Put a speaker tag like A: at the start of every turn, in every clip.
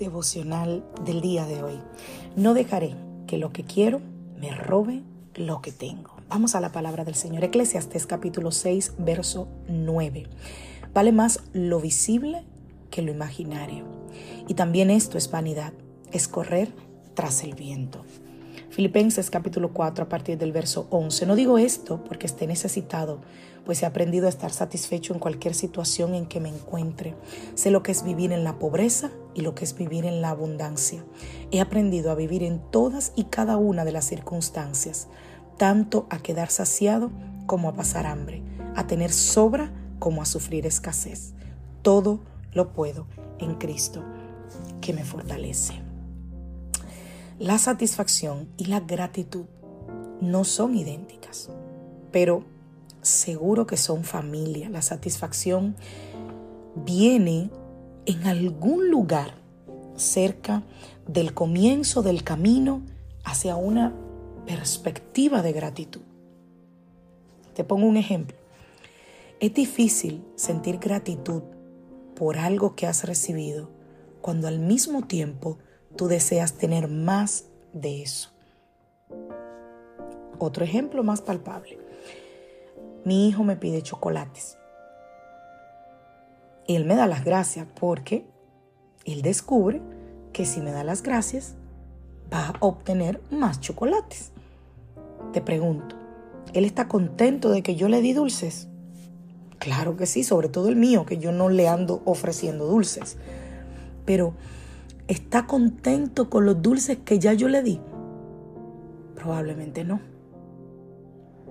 A: Devocional del día de hoy. No dejaré que lo que quiero me robe lo que tengo. Vamos a la palabra del Señor. Eclesiastes capítulo 6, verso 9. Vale más lo visible que lo imaginario. Y también esto es vanidad, es correr tras el viento. Filipenses capítulo 4 a partir del verso 11. No digo esto porque esté necesitado, pues he aprendido a estar satisfecho en cualquier situación en que me encuentre. Sé lo que es vivir en la pobreza y lo que es vivir en la abundancia. He aprendido a vivir en todas y cada una de las circunstancias, tanto a quedar saciado como a pasar hambre, a tener sobra como a sufrir escasez. Todo lo puedo en Cristo que me fortalece. La satisfacción y la gratitud no son idénticas, pero seguro que son familia. La satisfacción viene en algún lugar cerca del comienzo del camino hacia una perspectiva de gratitud. Te pongo un ejemplo. Es difícil sentir gratitud por algo que has recibido cuando al mismo tiempo tú deseas tener más de eso. Otro ejemplo más palpable. Mi hijo me pide chocolates. Y él me da las gracias porque él descubre que si me da las gracias va a obtener más chocolates. Te pregunto, ¿él está contento de que yo le di dulces? Claro que sí, sobre todo el mío, que yo no le ando ofreciendo dulces. Pero ¿Está contento con los dulces que ya yo le di? Probablemente no.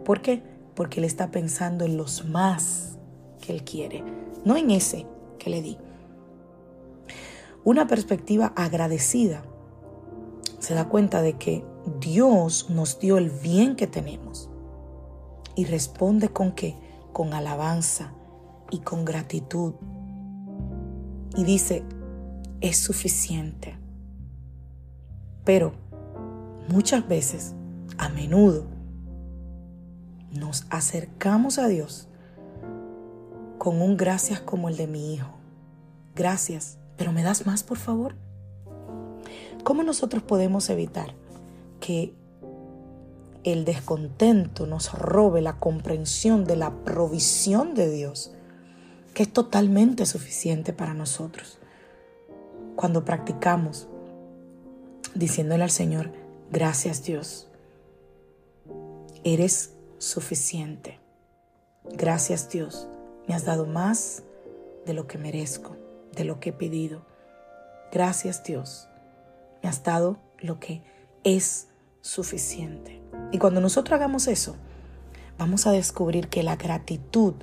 A: ¿Por qué? Porque él está pensando en los más que él quiere, no en ese que le di. Una perspectiva agradecida se da cuenta de que Dios nos dio el bien que tenemos y responde con qué? Con alabanza y con gratitud. Y dice, es suficiente. Pero muchas veces, a menudo, nos acercamos a Dios con un gracias como el de mi hijo. Gracias, pero ¿me das más, por favor? ¿Cómo nosotros podemos evitar que el descontento nos robe la comprensión de la provisión de Dios, que es totalmente suficiente para nosotros? Cuando practicamos diciéndole al Señor, gracias Dios, eres suficiente. Gracias Dios, me has dado más de lo que merezco, de lo que he pedido. Gracias Dios, me has dado lo que es suficiente. Y cuando nosotros hagamos eso, vamos a descubrir que la gratitud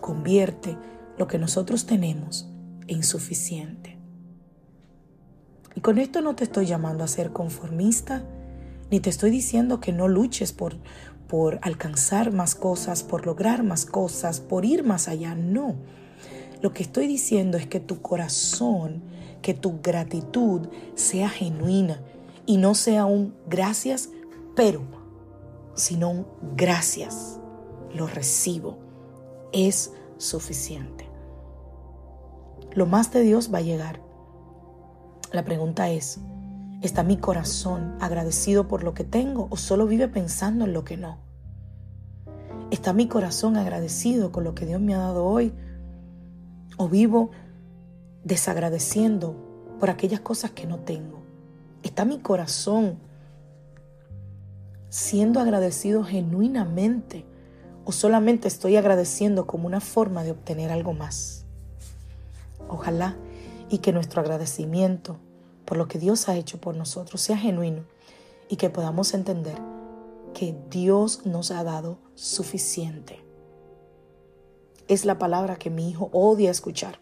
A: convierte lo que nosotros tenemos en suficiente. Y con esto no te estoy llamando a ser conformista, ni te estoy diciendo que no luches por, por alcanzar más cosas, por lograr más cosas, por ir más allá. No. Lo que estoy diciendo es que tu corazón, que tu gratitud sea genuina y no sea un gracias, pero, sino un gracias. Lo recibo. Es suficiente. Lo más de Dios va a llegar la pregunta es, ¿está mi corazón agradecido por lo que tengo o solo vive pensando en lo que no? ¿Está mi corazón agradecido con lo que Dios me ha dado hoy? ¿O vivo desagradeciendo por aquellas cosas que no tengo? ¿Está mi corazón siendo agradecido genuinamente o solamente estoy agradeciendo como una forma de obtener algo más? Ojalá y que nuestro agradecimiento por lo que Dios ha hecho por nosotros sea genuino y que podamos entender que Dios nos ha dado suficiente. Es la palabra que mi hijo odia escuchar.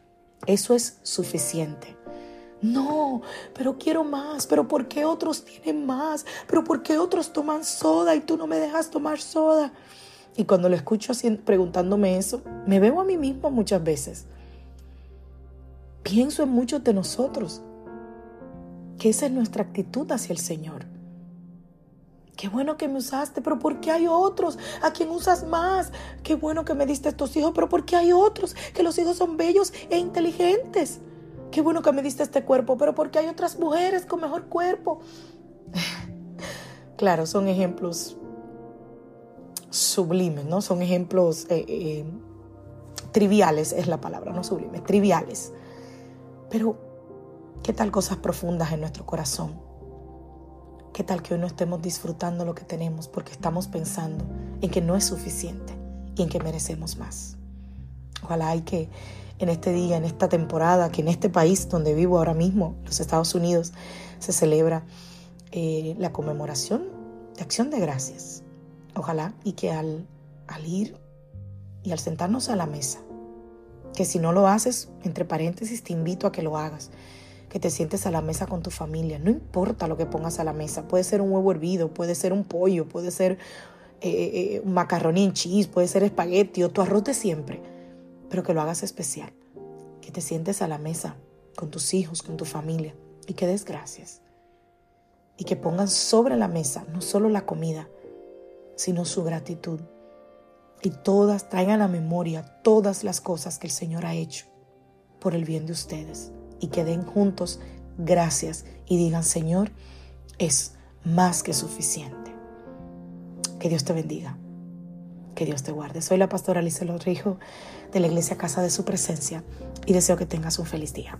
A: Eso es suficiente. No, pero quiero más. Pero ¿por qué otros tienen más? Pero ¿por qué otros toman soda y tú no me dejas tomar soda? Y cuando lo escucho preguntándome eso, me veo a mí mismo muchas veces. Pienso en muchos de nosotros, que esa es nuestra actitud hacia el Señor. Qué bueno que me usaste, pero ¿por qué hay otros a quien usas más? Qué bueno que me diste estos hijos, pero ¿por qué hay otros? Que los hijos son bellos e inteligentes. Qué bueno que me diste este cuerpo, pero ¿por qué hay otras mujeres con mejor cuerpo? claro, son ejemplos sublimes, ¿no? Son ejemplos eh, eh, triviales, es la palabra, no sublimes, triviales. Pero, ¿qué tal cosas profundas en nuestro corazón? ¿Qué tal que hoy no estemos disfrutando lo que tenemos porque estamos pensando en que no es suficiente y en que merecemos más? Ojalá hay que en este día, en esta temporada, que en este país donde vivo ahora mismo, los Estados Unidos, se celebra eh, la conmemoración de acción de gracias. Ojalá y que al, al ir y al sentarnos a la mesa, que si no lo haces, entre paréntesis, te invito a que lo hagas que te sientes a la mesa con tu familia. No importa lo que pongas a la mesa. Puede ser un huevo hervido, puede ser un pollo, puede ser eh, eh, un macarrón en cheese, puede ser espagueti o tu arroz de siempre. Pero que lo hagas especial. Que te sientes a la mesa con tus hijos, con tu familia y que des gracias. Y que pongan sobre la mesa no solo la comida, sino su gratitud. Y todas traigan a memoria todas las cosas que el Señor ha hecho por el bien de ustedes y que den juntos gracias y digan, Señor, es más que suficiente. Que Dios te bendiga. Que Dios te guarde. Soy la pastora Alicia Lorrijo de la Iglesia Casa de Su Presencia y deseo que tengas un feliz día.